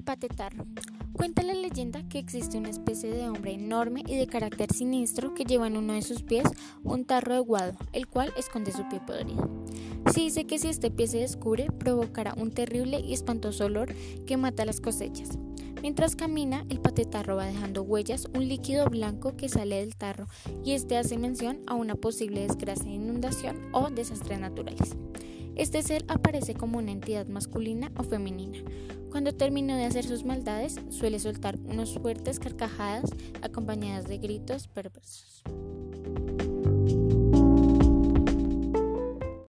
patetarro. Cuenta la leyenda que existe una especie de hombre enorme y de carácter siniestro que lleva en uno de sus pies un tarro de guado, el cual esconde su pie podrido. Se dice que si este pie se descubre, provocará un terrible y espantoso olor que mata las cosechas. Mientras camina, el patetarro va dejando huellas, un líquido blanco que sale del tarro, y este hace mención a una posible desgracia de inundación o desastres naturales. Este ser aparece como una entidad masculina o femenina. Cuando termina de hacer sus maldades, suele soltar unos fuertes carcajadas acompañadas de gritos perversos.